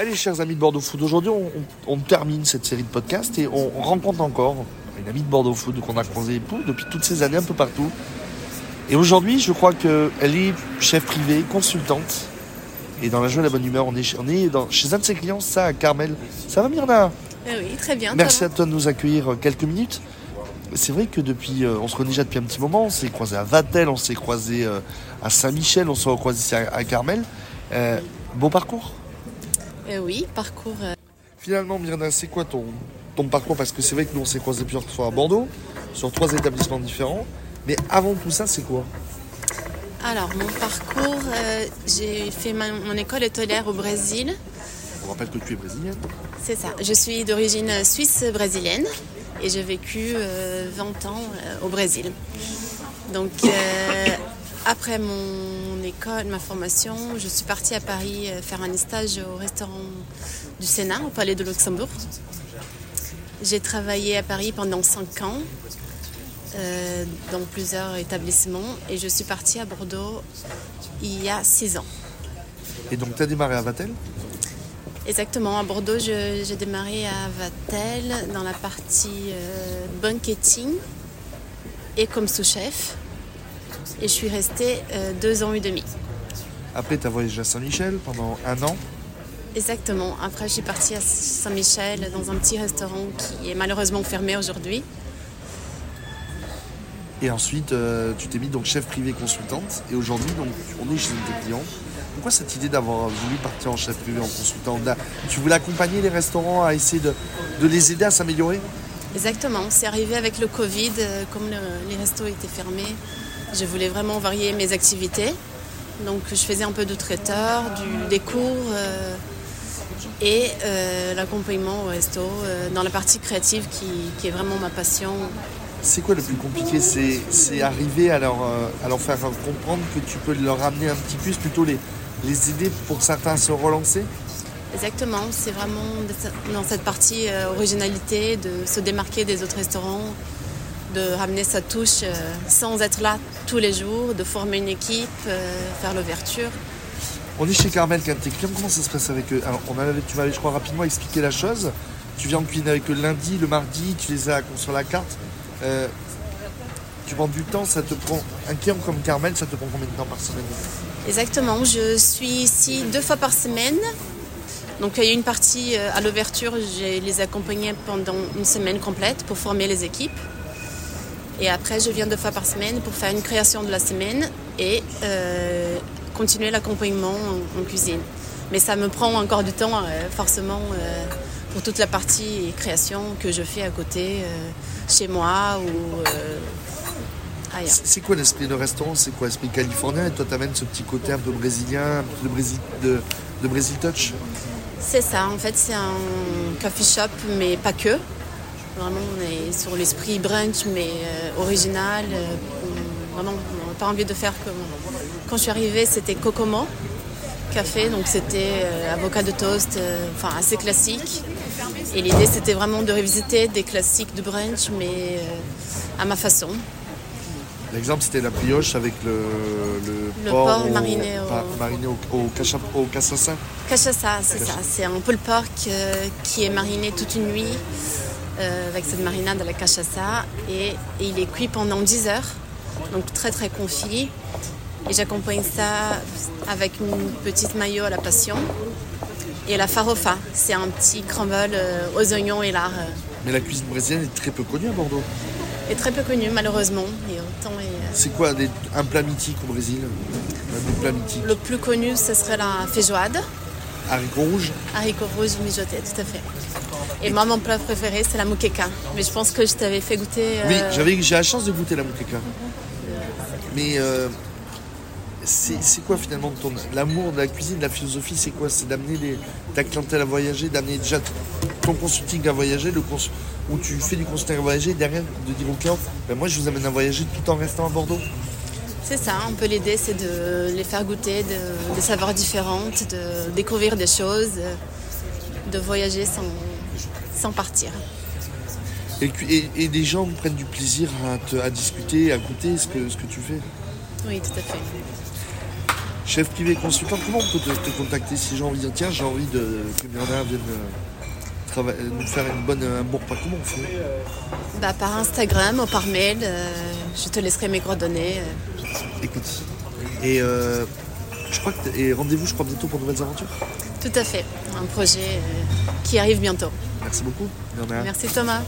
Allez, chers amis de Bordeaux Food, aujourd'hui on, termine cette série de podcasts et on rencontre encore une amie de Bordeaux Food qu'on a croisée depuis toutes ces années un peu partout. Et aujourd'hui, je crois qu'elle est chef privée, consultante. Et dans la joie et la bonne humeur, on est, chez- on est dans- chez un de ses clients, ça, à Carmel. Ça va, Myrna Eh oui, très bien. Merci à toi de nous accueillir euh, quelques minutes. C'est vrai que depuis, euh, on se connaît déjà depuis un petit moment. On s'est croisé à Vatel, on s'est croisé euh, à Saint-Michel, on s'est croisé ici à, à Carmel. Euh, beau parcours? Eh oui, parcours. euh, Finalement, Myrna, c'est quoi ton, ton parcours? Parce que c'est vrai que nous, on s'est croisés plusieurs fois à Bordeaux, sur trois établissements différents. Mais avant tout ça, c'est quoi? Alors, mon parcours, euh, j'ai fait ma- mon école hôtelière au Brésil. On rappelle que tu es brésilienne. C'est ça. Je suis d'origine suisse-brésilienne et j'ai vécu euh, 20 ans euh, au Brésil. Donc, euh, après mon école, ma formation, je suis partie à Paris euh, faire un stage au restaurant du Sénat, au Palais de Luxembourg. J'ai travaillé à Paris pendant 5 ans euh, dans plusieurs établissements et je suis partie à Bordeaux il y a 6 ans. Et donc, tu as démarré à Vatel? Exactement, à Bordeaux, j'ai démarré à Vatel dans la partie euh, banqueting et comme sous-chef. Et je suis restée euh, deux ans et demi. Après, tu as voyagé à Saint-Michel pendant un an. Exactement. Après, je suis partie à Saint-Michel dans un petit restaurant qui est malheureusement fermé aujourd'hui. Et ensuite, euh, tu t'es mis donc chef privé consultante. Et aujourd'hui, donc, on est chez tes clients. Pourquoi cette idée d'avoir voulu partir en chef privé en consultant Tu voulais accompagner les restaurants à essayer de, de les aider à s'améliorer? Exactement. C'est arrivé avec le Covid, euh, comme le- les restos étaient fermés. Je voulais vraiment varier mes activités. Donc, je faisais un peu de traiteur, du, des cours euh, et euh, l'accompagnement au resto euh, dans la partie créative qui, qui est vraiment ma passion. C'est quoi le plus compliqué? C'est arriver à leur, à leur faire comprendre que tu peux leur ramener un petit plus, plutôt les, les aider pour certains à se relancer Exactement. C'est vraiment dans cette partie originalité de se démarquer des autres restaurants, de ramener sa touche euh, sans être là tous les jours, de former une équipe, euh, faire l'ouverture. On est chez Carmel, de clients, comment ça se passe avec eux Alors, on avait, tu m'avais, je crois, rapidement expliqué la chose. Tu viens en cuisiner avec eux le lundi, le mardi, tu les as sur la carte. Euh, tu prends du temps, ça te prend. Un client comme Carmel, ça te prend combien de temps par semaine Exactement, je suis ici deux fois par semaine. Donc il y a une partie à l'ouverture, je les accompagnais pendant une semaine complète pour former les équipes. Et après, je viens deux fois par semaine pour faire une création de la semaine et euh, continuer l'accompagnement en, en cuisine. Mais ça me prend encore du temps, euh, forcément, euh, pour toute la partie création que je fais à côté, chez moi ou ailleurs. C'est quoi l'esprit de restaurant? C'est quoi l'esprit californien? Et toi, t'amènes ce petit côté un peu brésilien, un peu de Brésil, de, de Brésil Touch? C'est ça, en fait, c'est un coffee shop, mais pas que. Vraiment, on est sur l'esprit brunch, mais euh, original. euh, on- vraiment, on n'a pas envie de faire comme. Quand je suis arrivée, c'était Kokomo café, donc c'était euh, avocat de toast, enfin assez classique. Et l'idée, c'était vraiment de revisiter des classiques de brunch, mais à ma façon. L'exemple, c'était la brioche avec le, le, Le porc porc au- mariné au- pa- mariné au, au, cacha- au cassassin. Cachaça, c'est ça. C'est un pulled pork euh, qui est mariné toute une nuit avec cette marinade à la cachaça et, et il est cuit pendant 10 heures, donc très très confit. Et j'accompagne ça avec une petite maillot à la passion et la farofa. C'est un petit crumble euh, aux oignons et lard. euh, Mais la cuisine brésilienne est très peu connue à Bordeaux. est très peu connu malheureusement. Euh, C'est quoi des- un plat mythique au Brésil? Un des plats mythiques le plus connu, ce serait la feijoada, Haricots rouges? Haricots rouges mijotés, tout à fait. Et moi, mon plat préféré, c'est la moqueca. Mais je pense que je t'avais fait goûter. Oui, euh, j'avais, j'ai la chance de goûter la moqueca. Mais euh, c'est, c'est quoi finalement ton l'amour de la cuisine, de la philosophie C'est quoi? C'est d'amener les- ta clientèle à voyager, d'amener déjà ton consulting à voyager, le cons- où tu fais du consulting à voyager, derrière de dire aux clients, ben moi je vous amène à voyager tout en restant à Bordeaux. C'est ça, un peu l'idée, c'est de les faire goûter de- des saveurs différentes, de découvrir des choses, de voyager sans, sans partir. Et, et, et des gens prennent du plaisir à, te- à discuter, à goûter ce que, ce que tu fais. Oui, tout à fait. Chef privé consultant, comment on peut te, te contacter si j'ai envie de dire tiens j'ai envie de, que Myrna vienne euh, euh, nous faire une bonne, un bon repas, comment on fait Bah, par Instagram ou par mail, euh, je te laisserai mes coordonnées. Écoute. Et euh, je crois que et rendez-vous je crois bientôt pour de nouvelles aventures. Tout à fait. Un projet euh, qui arrive bientôt. Merci beaucoup. Merci Thomas.